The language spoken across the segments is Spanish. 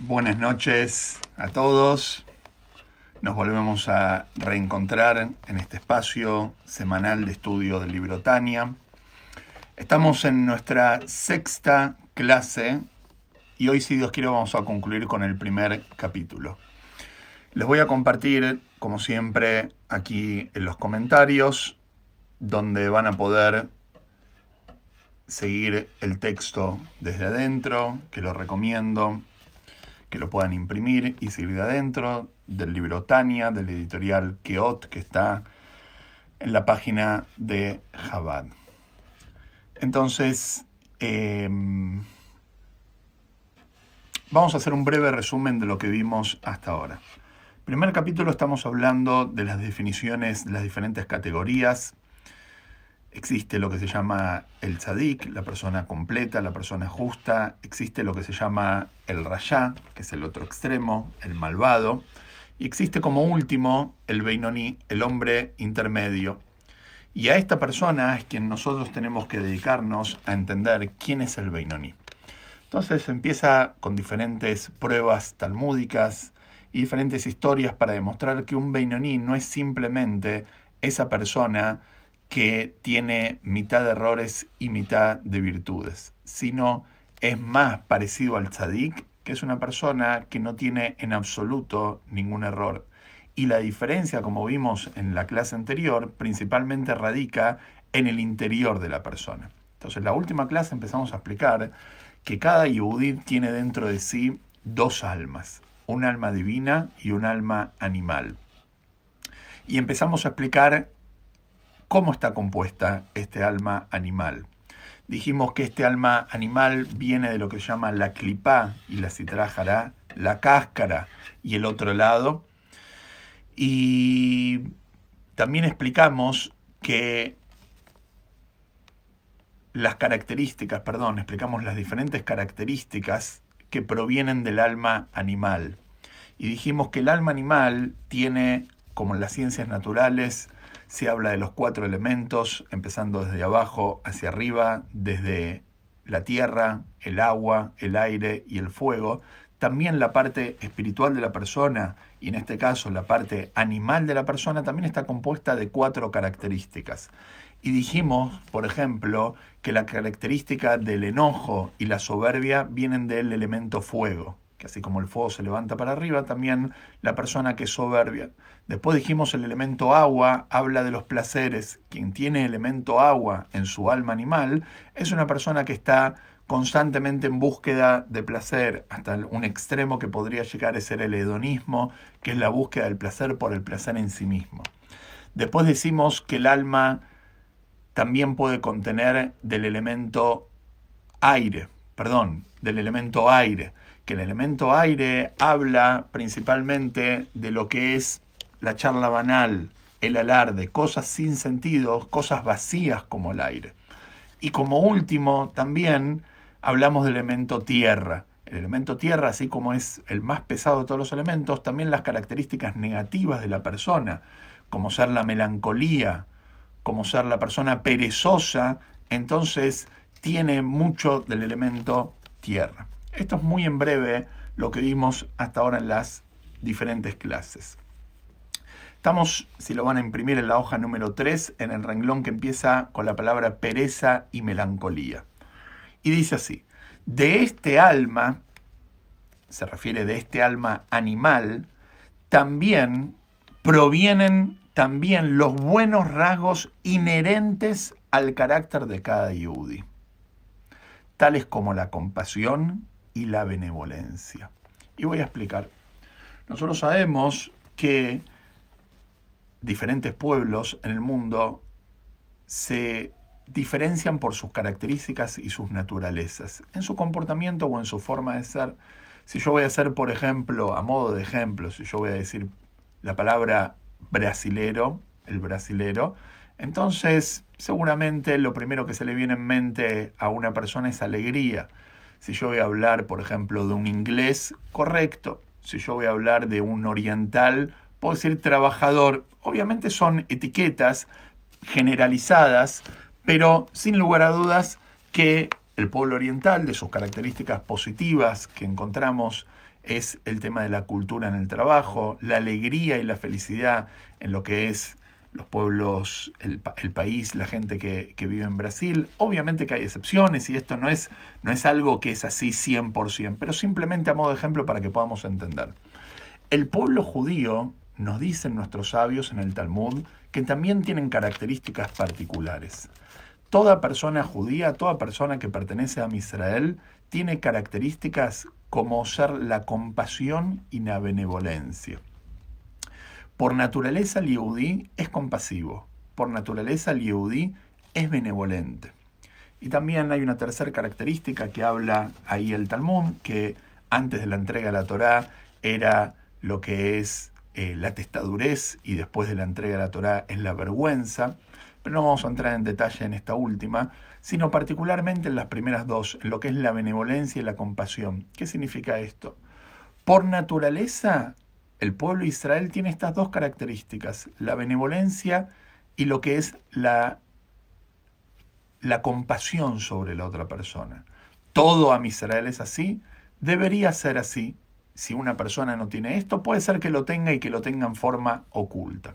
Buenas noches a todos. Nos volvemos a reencontrar en este espacio semanal de estudio del libro Tania. Estamos en nuestra sexta clase y hoy, si Dios quiere, vamos a concluir con el primer capítulo. Les voy a compartir, como siempre, aquí en los comentarios, donde van a poder seguir el texto desde adentro, que lo recomiendo, que lo puedan imprimir y seguir de adentro, del libro Tania, del editorial Keot, que está en la página de Jabad. Entonces, em, vamos a hacer un breve resumen de lo que vimos hasta ahora. Primer capítulo estamos hablando de las definiciones de las diferentes categorías Existe lo que se llama el tzadik, la persona completa, la persona justa. Existe lo que se llama el rayá, que es el otro extremo, el malvado. Y existe como último el beinoní, el hombre intermedio. Y a esta persona es quien nosotros tenemos que dedicarnos a entender quién es el beinoní. Entonces empieza con diferentes pruebas talmúdicas y diferentes historias para demostrar que un beinoní no es simplemente esa persona que tiene mitad de errores y mitad de virtudes, sino es más parecido al tzadik, que es una persona que no tiene en absoluto ningún error. Y la diferencia, como vimos en la clase anterior, principalmente radica en el interior de la persona. Entonces, en la última clase empezamos a explicar que cada Yehudi tiene dentro de sí dos almas, un alma divina y un alma animal. Y empezamos a explicar ¿Cómo está compuesta este alma animal? Dijimos que este alma animal viene de lo que se llama la clipá y la citrajará, la cáscara y el otro lado. Y también explicamos que las características, perdón, explicamos las diferentes características que provienen del alma animal. Y dijimos que el alma animal tiene, como en las ciencias naturales, se habla de los cuatro elementos, empezando desde abajo hacia arriba, desde la tierra, el agua, el aire y el fuego. También la parte espiritual de la persona, y en este caso la parte animal de la persona, también está compuesta de cuatro características. Y dijimos, por ejemplo, que la característica del enojo y la soberbia vienen del elemento fuego que así como el fuego se levanta para arriba, también la persona que es soberbia. Después dijimos el elemento agua habla de los placeres. Quien tiene elemento agua en su alma animal es una persona que está constantemente en búsqueda de placer, hasta un extremo que podría llegar a ser el hedonismo, que es la búsqueda del placer por el placer en sí mismo. Después decimos que el alma también puede contener del elemento aire, perdón, del elemento aire que el elemento aire habla principalmente de lo que es la charla banal, el alarde, cosas sin sentido, cosas vacías como el aire. Y como último, también hablamos del elemento tierra. El elemento tierra, así como es el más pesado de todos los elementos, también las características negativas de la persona, como ser la melancolía, como ser la persona perezosa, entonces tiene mucho del elemento tierra. Esto es muy en breve lo que vimos hasta ahora en las diferentes clases. Estamos, si lo van a imprimir en la hoja número 3, en el renglón que empieza con la palabra pereza y melancolía. Y dice así, de este alma, se refiere de este alma animal, también provienen también los buenos rasgos inherentes al carácter de cada yudi, tales como la compasión, y la benevolencia. Y voy a explicar. Nosotros sabemos que diferentes pueblos en el mundo se diferencian por sus características y sus naturalezas, en su comportamiento o en su forma de ser. Si yo voy a hacer, por ejemplo, a modo de ejemplo, si yo voy a decir la palabra brasilero, el brasilero, entonces seguramente lo primero que se le viene en mente a una persona es alegría. Si yo voy a hablar, por ejemplo, de un inglés, correcto. Si yo voy a hablar de un oriental, puedo decir trabajador. Obviamente son etiquetas generalizadas, pero sin lugar a dudas que el pueblo oriental, de sus características positivas que encontramos es el tema de la cultura en el trabajo, la alegría y la felicidad en lo que es los pueblos, el, país, la gente que, vive en Brasil. Obviamente que hay excepciones y esto no es, no es algo que es así 100%, pero simplemente a modo de ejemplo para que podamos entender. El pueblo judío, nos dicen nuestros sabios en el Talmud, que también tienen características particulares. Toda persona judía, toda persona que pertenece a Israel, tiene características como ser la compasión y la benevolencia. Por naturaleza el es compasivo, por naturaleza el es benevolente. Y también hay una tercera característica que habla ahí el Talmud, que antes de la entrega de la Torá era lo que es eh, la testadurez y después de la entrega de la Torá es la vergüenza. Pero no vamos a entrar en detalle en esta última, sino particularmente en las primeras dos, en lo que es la benevolencia y la compasión. ¿Qué significa esto? Por naturaleza, el pueblo de Israel tiene estas dos características, la benevolencia y lo que es la, la compasión sobre la otra persona. Todo a Israel es así, debería ser así. Si una persona no tiene esto, puede ser que lo tenga y que lo tenga en forma oculta.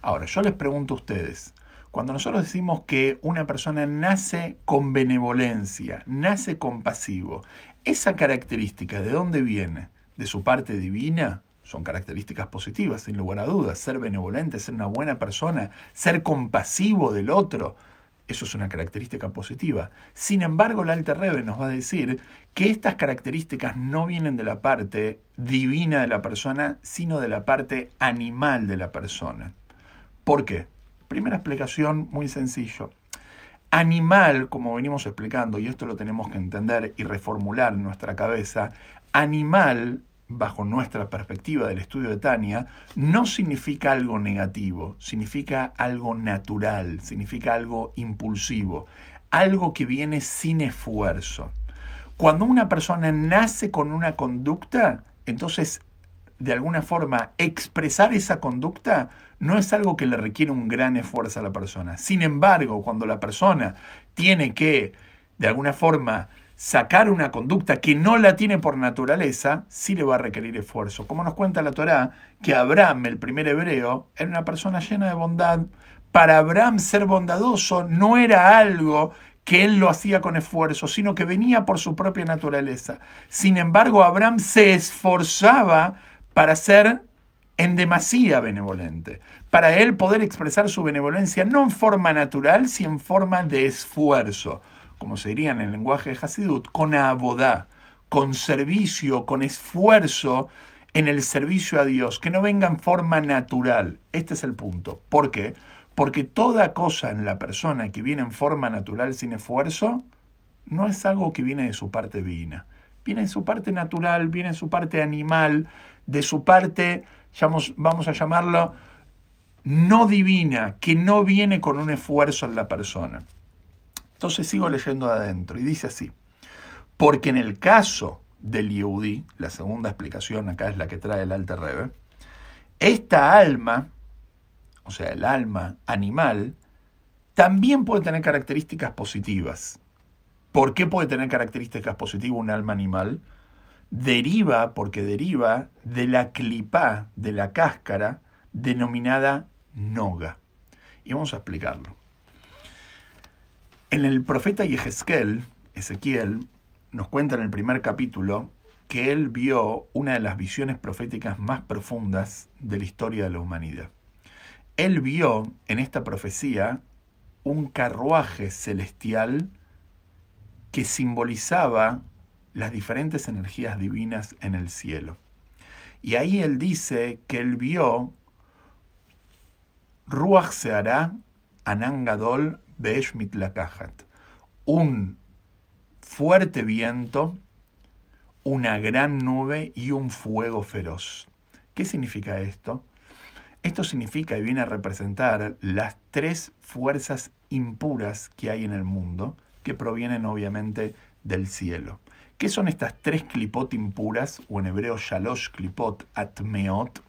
Ahora, yo les pregunto a ustedes, cuando nosotros decimos que una persona nace con benevolencia, nace compasivo, esa característica, ¿de dónde viene? ¿De su parte divina? Son características positivas, sin lugar a dudas. Ser benevolente, ser una buena persona, ser compasivo del otro, eso es una característica positiva. Sin embargo, el Alter Rebbe nos va a decir que estas características no vienen de la parte divina de la persona, sino de la parte animal de la persona. ¿Por qué? Primera explicación muy sencillo. Animal, como venimos explicando, y esto lo tenemos que entender y reformular en nuestra cabeza, animal bajo nuestra perspectiva del estudio de Tania, no significa algo negativo, significa algo natural, significa algo impulsivo, algo que viene sin esfuerzo. Cuando una persona nace con una conducta, entonces, de alguna forma, expresar esa conducta no es algo que le requiere un gran esfuerzo a la persona. Sin embargo, cuando la persona tiene que, de alguna forma, sacar una conducta que no la tiene por naturaleza, sí le va a requerir esfuerzo. Como nos cuenta la Torá, que Abraham, el primer hebreo, era una persona llena de bondad. Para Abraham ser bondadoso no era algo que él lo hacía con esfuerzo, sino que venía por su propia naturaleza. Sin embargo, Abraham se esforzaba para ser en demasía benevolente, para él poder expresar su benevolencia no en forma natural, sino en forma de esfuerzo como se diría en el lenguaje de Hasidut, con abodá, con servicio, con esfuerzo en el servicio a Dios, que no venga en forma natural. Este es el punto. ¿Por qué? Porque toda cosa en la persona que viene en forma natural sin esfuerzo, no es algo que viene de su parte divina. Viene de su parte natural, viene de su parte animal, de su parte, vamos a llamarlo, no divina, que no viene con un esfuerzo en la persona. Entonces sigo leyendo adentro y dice así, porque en el caso del Yehudi, la segunda explicación acá es la que trae el Alter Rebbe, esta alma, o sea, el alma animal, también puede tener características positivas. ¿Por qué puede tener características positivas un alma animal? Deriva, porque deriva de la clipá, de la cáscara, denominada noga. Y vamos a explicarlo. En el profeta Yehezkel, Ezequiel, nos cuenta en el primer capítulo que él vio una de las visiones proféticas más profundas de la historia de la humanidad. Él vio en esta profecía un carruaje celestial que simbolizaba las diferentes energías divinas en el cielo. Y ahí él dice que él vio Ruach Seara Anangadol Besh Mitlakahat. Un fuerte viento, una gran nube y un fuego feroz. ¿Qué significa esto? Esto significa y viene a representar las tres fuerzas impuras que hay en el mundo, que provienen obviamente del cielo. ¿Qué son estas tres clipot impuras, o en hebreo shalosh clipot atmeot?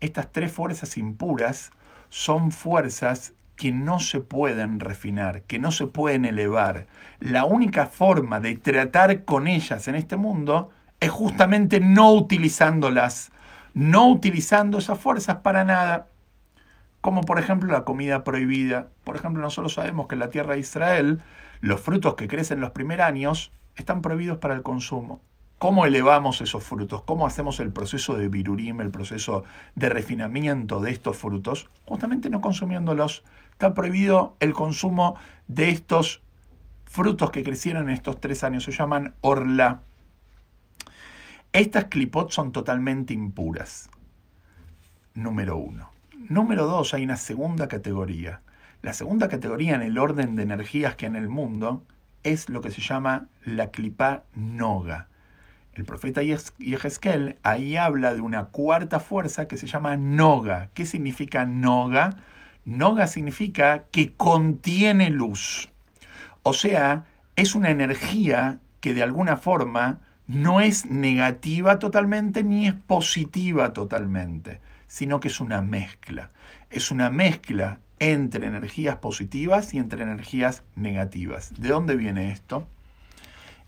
Estas tres fuerzas impuras son fuerzas que no se pueden refinar, que no se pueden elevar. La única forma de tratar con ellas en este mundo es justamente no utilizándolas, no utilizando esas fuerzas para nada, como por ejemplo la comida prohibida. Por ejemplo, nosotros sabemos que en la tierra de Israel los frutos que crecen los primeros años están prohibidos para el consumo. ¿Cómo elevamos esos frutos? ¿Cómo hacemos el proceso de virurim, el proceso de refinamiento de estos frutos? Justamente no consumiéndolos. Está prohibido el consumo de estos frutos que crecieron en estos tres años. Se llaman orla. Estas clipot son totalmente impuras. Número uno. Número dos, hay una segunda categoría. La segunda categoría en el orden de energías que en el mundo es lo que se llama la clipa noga. El profeta Yehezkel ahí habla de una cuarta fuerza que se llama noga. ¿Qué significa noga? Noga significa que contiene luz. O sea, es una energía que de alguna forma no es negativa totalmente ni es positiva totalmente, sino que es una mezcla. Es una mezcla entre energías positivas y entre energías negativas. ¿De dónde viene esto?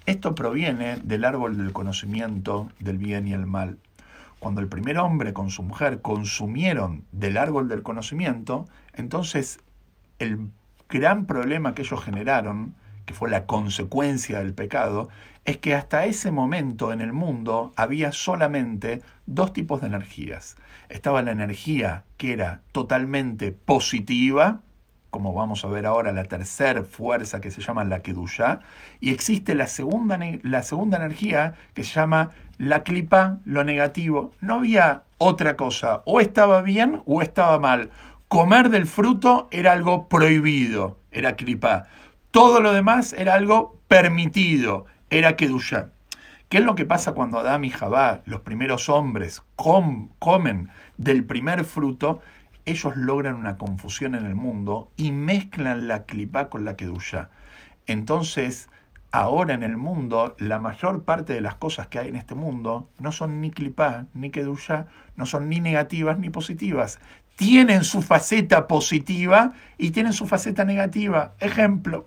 Esto proviene del árbol del conocimiento del bien y el mal. Cuando el primer hombre con su mujer consumieron del árbol del conocimiento, entonces el gran problema que ellos generaron, que fue la consecuencia del pecado, es que hasta ese momento en el mundo había solamente dos tipos de energías. Estaba la energía que era totalmente positiva, como vamos a ver ahora, la tercera fuerza que se llama la Kedusha, y existe la segunda, la segunda energía que se llama la clipa, lo negativo. No había otra cosa, o estaba bien o estaba mal. Comer del fruto era algo prohibido, era clipa. Todo lo demás era algo permitido, era Kedusha. ¿Qué es lo que pasa cuando Adán y Jabá, los primeros hombres, comen del primer fruto? Ellos logran una confusión en el mundo y mezclan la clipa con la kedusha. Entonces, ahora en el mundo, la mayor parte de las cosas que hay en este mundo no son ni clipa ni kedusha, no son ni negativas ni positivas. Tienen su faceta positiva y tienen su faceta negativa. Ejemplo,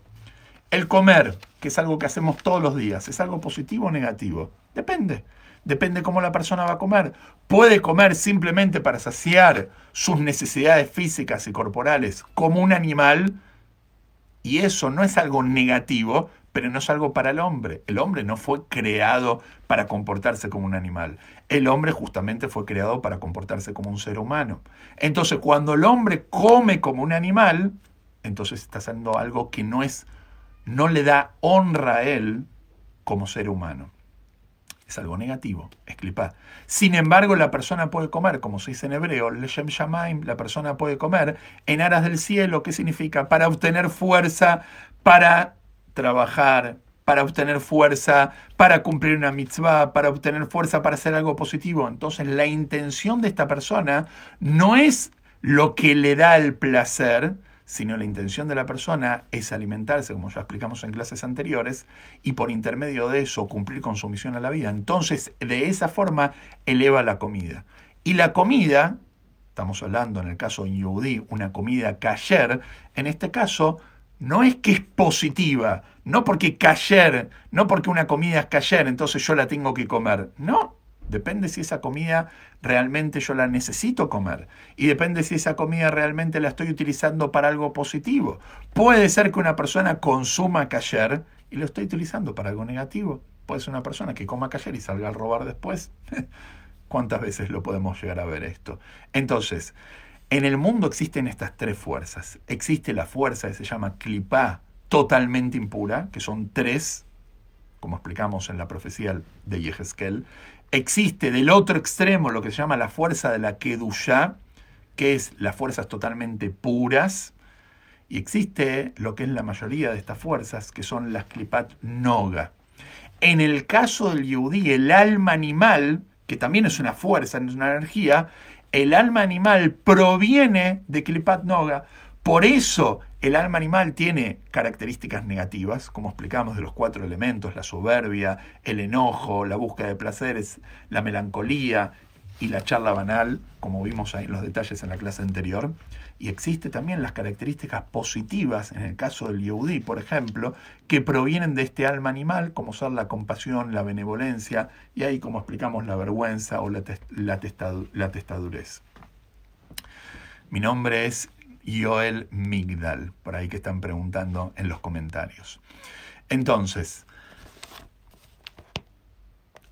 el comer, que es algo que hacemos todos los días, ¿es algo positivo o negativo? Depende depende cómo la persona va a comer. Puede comer simplemente para saciar sus necesidades físicas y corporales como un animal, y eso no es algo negativo, pero no es algo para el hombre. El hombre no fue creado para comportarse como un animal. El hombre justamente fue creado para comportarse como un ser humano. Entonces, cuando el hombre come como un animal, entonces está haciendo algo que no es no le da honra a él como ser humano es algo negativo, es clipá. Sin embargo, la persona puede comer, como se dice en hebreo, leshem shamaim, la persona puede comer en aras del cielo, ¿qué significa? Para obtener fuerza, para trabajar, para obtener fuerza, para cumplir una mitzvah, para obtener fuerza para hacer algo positivo. Entonces, la intención de esta persona no es lo que le da el placer, sino la intención de la persona es alimentarse, como ya explicamos en clases anteriores, y por intermedio de eso cumplir con su misión a la vida. Entonces, de esa forma, eleva la comida. Y la comida, estamos hablando en el caso de Yehudi, una comida kasher, en este caso, no es que es positiva, no porque kasher, no porque una comida es kasher, entonces yo la tengo que comer. No, Depende si esa comida realmente yo la necesito comer. Y depende si esa comida realmente la estoy utilizando para algo positivo. Puede ser que una persona consuma kasher y lo estoy utilizando para algo negativo. Puede ser una persona que coma kasher y salga a robar después. ¿Cuántas veces lo podemos llegar a ver esto? Entonces, en el mundo existen estas tres fuerzas. Existe la fuerza que se llama clipá, totalmente impura, que son tres, como explicamos en la profecía de Yehezkel existe del otro extremo lo que se llama la fuerza de la Kedushá, que es las fuerzas totalmente puras, y existe lo que es la mayoría de estas fuerzas, que son las Klipat Noga. En el caso del Yehudi, el alma animal, que también es una fuerza, es una energía, el alma animal proviene de Klipat Noga. Por eso el alma animal tiene características negativas, como explicamos de los cuatro elementos, la soberbia, el enojo, la búsqueda de placeres, la melancolía, y la charla banal, como vimos ahí en los detalles en la clase anterior. Y existe también las características positivas, en el caso del Yehudi, por ejemplo, que provienen de este alma animal, como ser la compasión, la benevolencia, y ahí, como explicamos, la vergüenza o la, la, la testadurez. Mi nombre es Joel Migdal, por ahí que están preguntando en los comentarios. Entonces,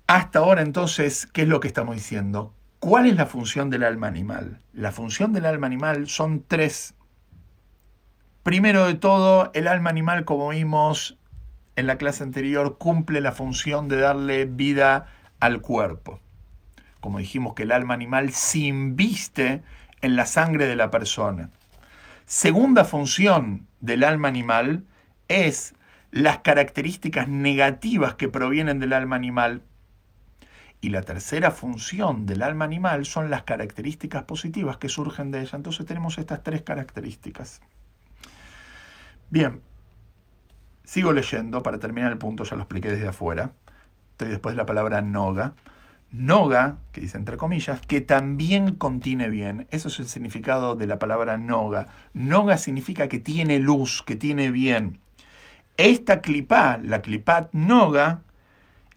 hasta ahora entonces, ¿qué es lo que estamos diciendo? ¿Cuál es la función del alma animal? La función del alma animal son tres. Primero de todo, el alma animal, como vimos en la clase anterior, cumple la función de darle vida al cuerpo. Como dijimos que el alma animal se inviste en la sangre de la persona. Segunda función del alma animal es las características negativas que provienen del alma animal y la tercera función del alma animal son las características positivas que surgen de ella. Entonces tenemos estas tres características. Bien, sigo leyendo para terminar el punto, ya lo expliqué desde afuera. Estoy después de la palabra noga. Noga, que dice entre comillas, que también contiene bien. Eso es el significado de la palabra noga. Noga significa que tiene luz, que tiene bien. Esta clipá, la clipat noga,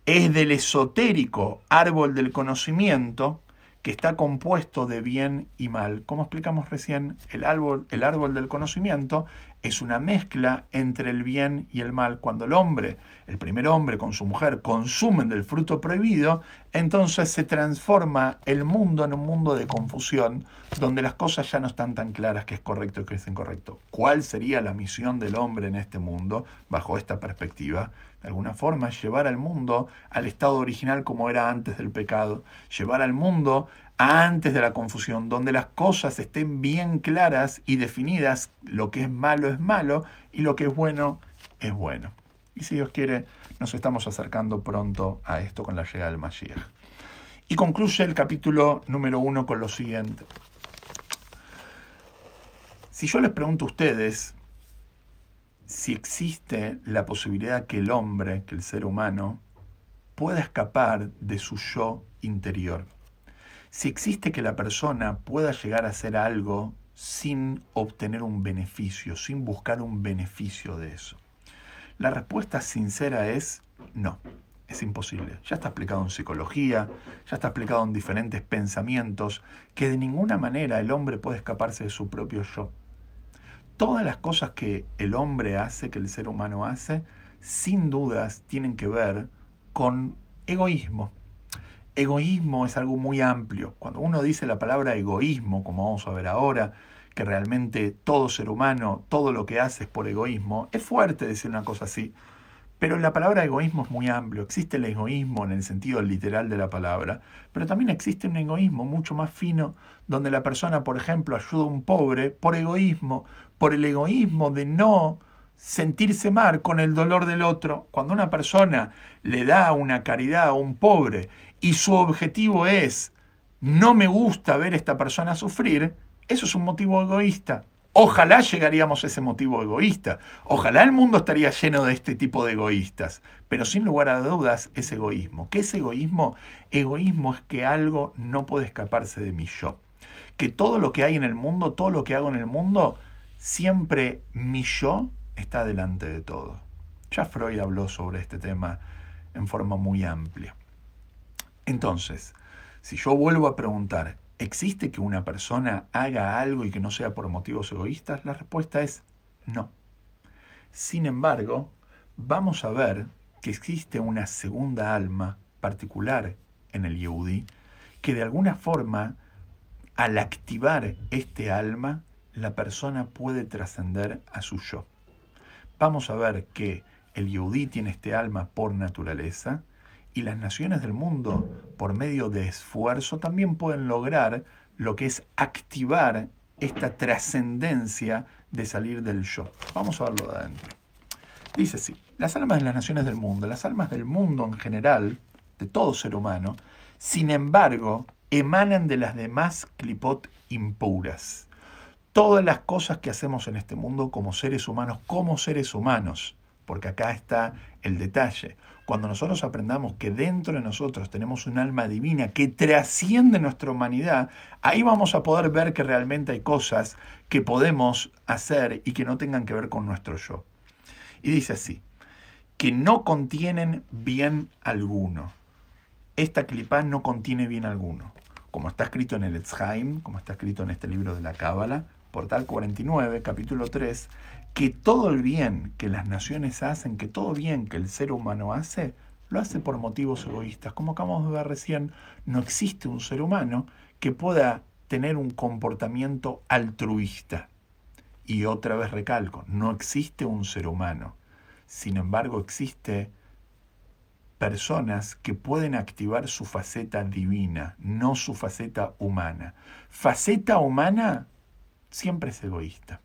es del esotérico árbol del conocimiento que está compuesto de bien y mal. Como explicamos recién, el árbol, el árbol del conocimiento es una mezcla entre el bien y el mal. Cuando el hombre, el primer hombre con su mujer, consumen del fruto prohibido, entonces se transforma el mundo en un mundo de confusión, donde las cosas ya no están tan claras que es correcto y que es incorrecto. ¿Cuál sería la misión del hombre en este mundo bajo esta perspectiva? De alguna forma, llevar al mundo al estado original como era antes del pecado, llevar al mundo antes de la confusión, donde las cosas estén bien claras y definidas, lo que es malo es malo y lo que es bueno es bueno. Y si Dios quiere, nos estamos acercando pronto a esto con la llegada del Mashiach. Y concluye el capítulo número uno con lo siguiente. Si yo les pregunto a ustedes si existe la posibilidad que el hombre, que el ser humano, pueda escapar de su yo interior, si existe que la persona pueda llegar a hacer algo sin obtener un beneficio, sin buscar un beneficio de eso. La respuesta sincera es no, es imposible. Ya está explicado en psicología, ya está explicado en diferentes pensamientos, que de ninguna manera el hombre puede escaparse de su propio yo. Todas las cosas que el hombre hace, que el ser humano hace, sin dudas tienen que ver con egoísmo. Egoísmo es algo muy amplio. Cuando uno dice la palabra egoísmo, como vamos a ver ahora, que realmente todo ser humano, todo lo que hace es por egoísmo, es fuerte decir una cosa así. Pero la palabra egoísmo es muy amplio. Existe el egoísmo en el sentido literal de la palabra, pero también existe un egoísmo mucho más fino, donde la persona, por ejemplo, ayuda a un pobre por egoísmo, por el egoísmo de no sentirse mal con el dolor del otro. Cuando una persona le da una caridad a un pobre y su objetivo es no me gusta ver a esta persona sufrir, eso es un motivo egoísta. Ojalá llegaríamos a ese motivo egoísta. Ojalá el mundo estaría lleno de este tipo de egoístas. Pero sin lugar a dudas es egoísmo. ¿Qué es egoísmo? Egoísmo es que algo no puede escaparse de mi yo. Que todo lo que hay en el mundo, todo lo que hago en el mundo, siempre mi yo está delante de todo. Ya Freud habló sobre este tema en forma muy amplia. Entonces, si yo vuelvo a preguntar, ¿existe que una persona haga algo y que no sea por motivos egoístas? La respuesta es no. Sin embargo, vamos a ver que existe una segunda alma particular en el Yehudi que de alguna forma, al activar este alma, la persona puede trascender a su yo. Vamos a ver que el Yehudi tiene este alma por naturaleza, y las naciones del mundo, por medio de esfuerzo, también pueden lograr lo que es activar esta trascendencia de salir del yo. Vamos a verlo de adentro. Dice así, las almas de las naciones del mundo, las almas del mundo en general, de todo ser humano, sin embargo, emanan de las demás clipot impuras. Todas las cosas que hacemos en este mundo como seres humanos, como seres humanos, porque acá está el detalle. Cuando nosotros aprendamos que dentro de nosotros tenemos un alma divina que trasciende nuestra humanidad, ahí vamos a poder ver que realmente hay cosas que podemos hacer y que no tengan que ver con nuestro yo. Y dice así, que no contienen bien alguno. Esta clipa no contiene bien alguno. Como está escrito en el Etzheim, como está escrito en este libro de la Cábala, portal 49, capítulo 3, que todo el bien que las naciones hacen, que todo bien que el ser humano hace, lo hace por motivos egoístas. Como acabamos de ver recién, no existe un ser humano que pueda tener un comportamiento altruista. Y otra vez recalco, no existe un ser humano. Sin embargo, existe personas que pueden activar su faceta divina, no su faceta humana. Faceta humana siempre es egoísta.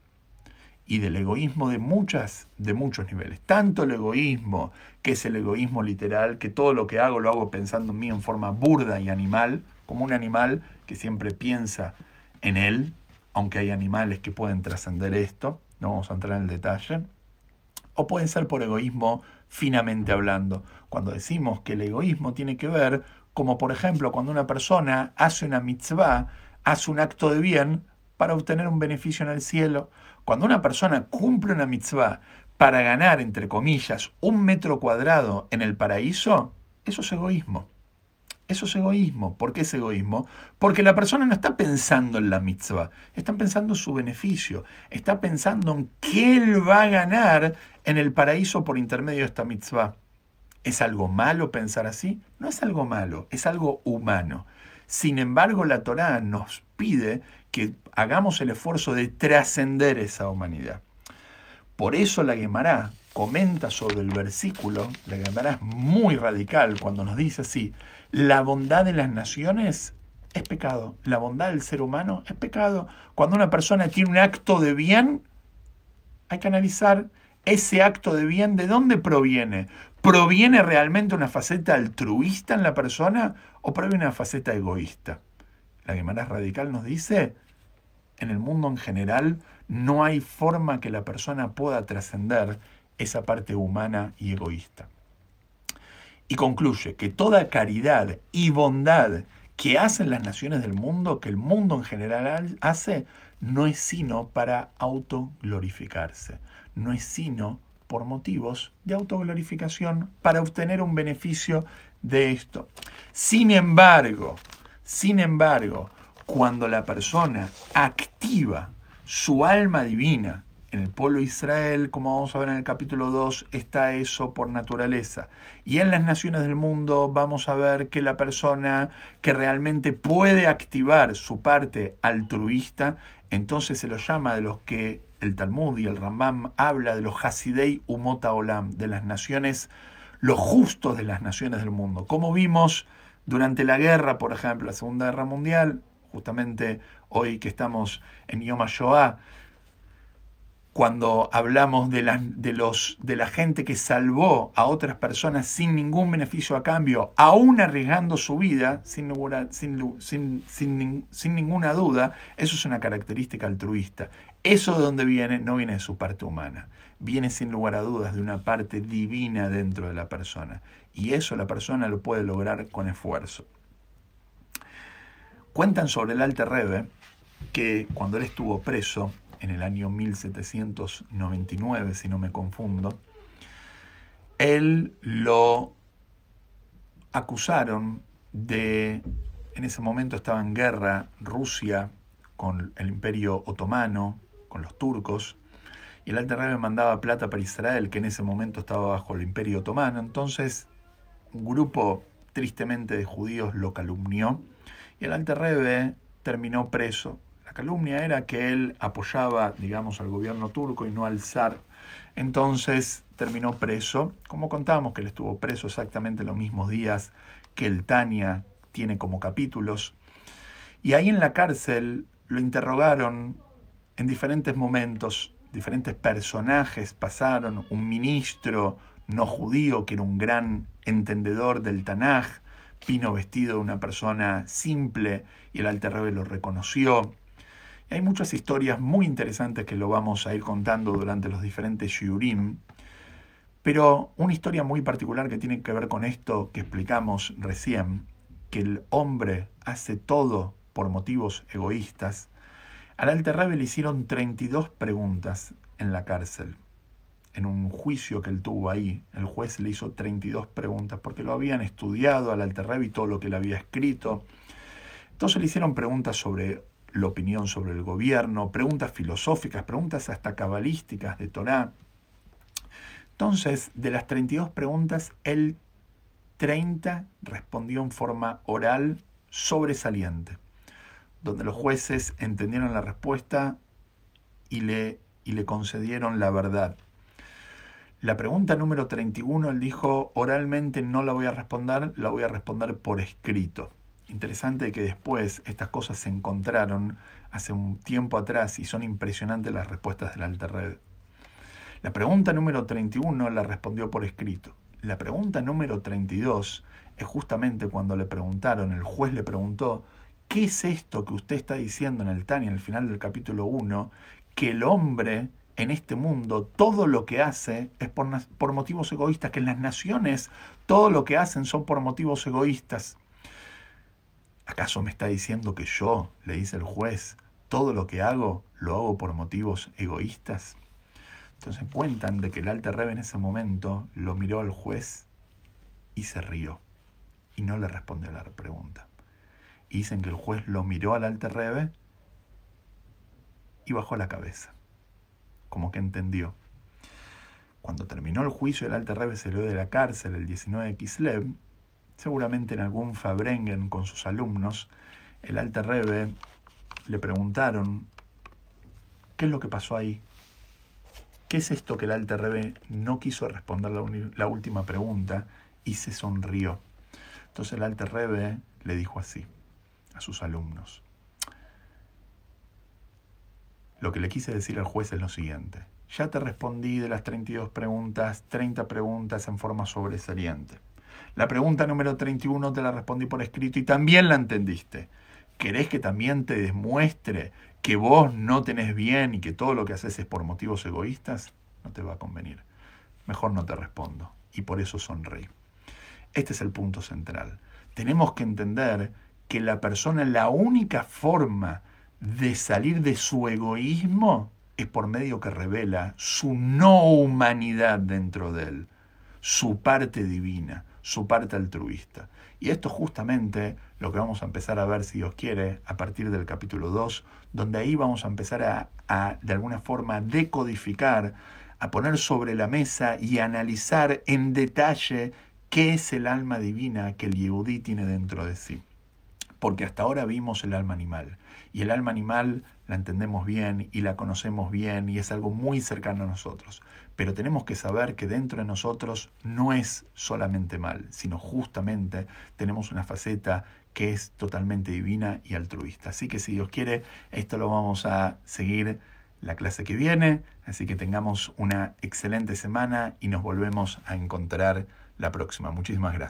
Y del egoísmo de muchas, de muchos niveles. Tanto el egoísmo, que es el egoísmo literal, que todo lo que hago lo hago pensando en mí en forma burda y animal, como un animal que siempre piensa en él, aunque hay animales que pueden trascender esto, no vamos a entrar en el detalle, o pueden ser por egoísmo finamente hablando. Cuando decimos que el egoísmo tiene que ver, como por ejemplo cuando una persona hace una mitzvah, hace un acto de bien, para obtener un beneficio en el cielo. Cuando una persona cumple una mitzvah para ganar, entre comillas, un metro cuadrado en el paraíso, eso es egoísmo. Eso es egoísmo. ¿Por qué es egoísmo? Porque la persona no está pensando en la mitzvah, está pensando en su beneficio, está pensando en qué él va a ganar en el paraíso por intermedio de esta mitzvah. ¿Es algo malo pensar así? No es algo malo, es algo humano. Sin embargo, la Torá nos pide que hagamos el esfuerzo de trascender esa humanidad. Por eso la Gemara comenta sobre el versículo, la Gemara es muy radical cuando nos dice así, la bondad de las naciones es pecado, la bondad del ser humano es pecado. Cuando una persona tiene un acto de bien, hay que analizar ese acto de bien, ¿de dónde proviene? ¿Proviene realmente una faceta altruista en la persona o proviene una faceta egoísta? La Gemara Radical nos dice, en el mundo en general no hay forma que la persona pueda trascender esa parte humana y egoísta. Y concluye que toda caridad y bondad que hacen las naciones del mundo, que el mundo en general hace, no es sino para autoglorificarse, no es sino por motivos de autoglorificación para obtener un beneficio de esto. Sin embargo, sin embargo, cuando la persona activa su alma divina en el pueblo de Israel, como vamos a ver en el capítulo 2, está eso por naturaleza. Y en las naciones del mundo vamos a ver que la persona que realmente puede activar su parte altruista, entonces se lo llama de los que el Talmud y el Rambam habla de los Hasidei Umota Olam, de las naciones, los justos de las naciones del mundo. Como vimos durante la guerra, por ejemplo, la Segunda Guerra Mundial, justamente hoy que estamos en Yom HaShoah, cuando hablamos de la, de, los, de la gente que salvó a otras personas sin ningún beneficio a cambio, aún arriesgando su vida, sin, sin, sin, sin, ninguna duda, eso es una característica altruista. Eso de donde viene no viene de su parte humana, viene sin lugar a dudas de una parte divina dentro de la persona. Y eso la persona lo puede lograr con esfuerzo. Cuentan sobre el Alte Rebbe que cuando él estuvo preso, en el año 1799, si no me confundo, él lo acusaron de, en ese momento estaba en guerra Rusia con el imperio otomano, con los turcos, y el Alte Rebbe mandaba plata para Israel, que en ese momento estaba bajo el imperio otomano, entonces un grupo tristemente de judíos lo calumnió y el Alter terminó preso. La calumnia era que él apoyaba, digamos, al gobierno turco y no al zar. Entonces terminó preso, como contábamos que él estuvo preso exactamente los mismos días que el Tania tiene como capítulos. Y ahí en la cárcel lo interrogaron en diferentes momentos, diferentes personajes pasaron, un ministro no judío que era un gran entendedor del Tanaj, vino vestido de una persona simple y el Alter Rebbe lo reconoció. hay muchas historias muy interesantes que lo vamos a ir contando durante los diferentes shiurim, Pero una historia muy particular que tiene que ver con esto que explicamos recién, que el hombre hace todo por motivos egoístas, al Alter Rebbe le hicieron 32 preguntas en la cárcel. En un juicio que él tuvo ahí, el juez le hizo 32 preguntas porque lo habían estudiado al Alter Rebbe y todo lo que él había escrito. Entonces le hicieron preguntas sobre la opinión sobre el gobierno, preguntas filosóficas, preguntas hasta cabalísticas de Torah. Entonces, de las 32 preguntas, él 30 respondió en forma oral sobresaliente, donde los jueces entendieron la respuesta y le, y le concedieron la verdad. La pregunta número 31, él dijo, oralmente no la voy a responder, la voy a responder por escrito. Interesante que después estas cosas se encontraron hace un tiempo atrás y son impresionantes las respuestas de la Alta Red. La pregunta número 31 la respondió por escrito. La pregunta número 32 es justamente cuando le preguntaron, el juez le preguntó, ¿qué es esto que usted está diciendo en el Tani, el final del capítulo 1, que el hombre en este mundo todo lo que hace es por, por motivos egoístas, que en las naciones todo lo que hacen son por motivos egoístas? ¿Acaso me está diciendo que yo, le dice el juez, todo lo que hago lo hago por motivos egoístas? Entonces cuentan de que el Alter Rebbe en ese momento lo miró al juez y se rió y no le respondió la pregunta. Y dicen que el juez lo miró al Alter Rebbe y bajó la cabeza, como que entendió. Cuando terminó el juicio, el Alter Rebbe salió de la cárcel el 19 de Kislev, seguramente en algún Fabrengen con sus alumnos, el Alter Rebbe le preguntaron, ¿qué es lo que pasó ahí? ¿Qué es esto que el Alter Rebbe no quiso responder la, última pregunta y se sonrió? Entonces el Alter Rebbe le dijo así a sus alumnos. Lo que le quise decir al juez es lo siguiente. Ya te respondí de las 32 preguntas, 30 preguntas en forma sobresaliente. La pregunta número 31 te la respondí por escrito y también la entendiste. ¿Querés que también te demuestre que vos no tenés bien y que todo lo que haces es por motivos egoístas? No te va a convenir. Mejor no te respondo. Y por eso sonreí. Este es el punto central. Tenemos que entender que la persona, la única forma de salir de su egoísmo es por medio que revela su no humanidad dentro de él, su parte divina, su parte altruista. Y esto justamente lo que vamos a empezar a ver, si Dios quiere, a partir del capítulo 2, donde ahí vamos a empezar a, a, de alguna forma, decodificar, a poner sobre la mesa y analizar en detalle qué es el alma divina que el Yehudí tiene dentro de sí. Porque hasta ahora vimos el alma animal. Y el alma animal la entendemos bien y la conocemos bien y es algo muy cercano a nosotros. Pero tenemos que saber que dentro de nosotros no es solamente mal, sino justamente tenemos una faceta que es totalmente divina y altruista. Así que si Dios quiere, esto lo vamos a seguir la clase que viene. Así que tengamos una excelente semana y nos volvemos a encontrar la próxima. Muchísimas gracias.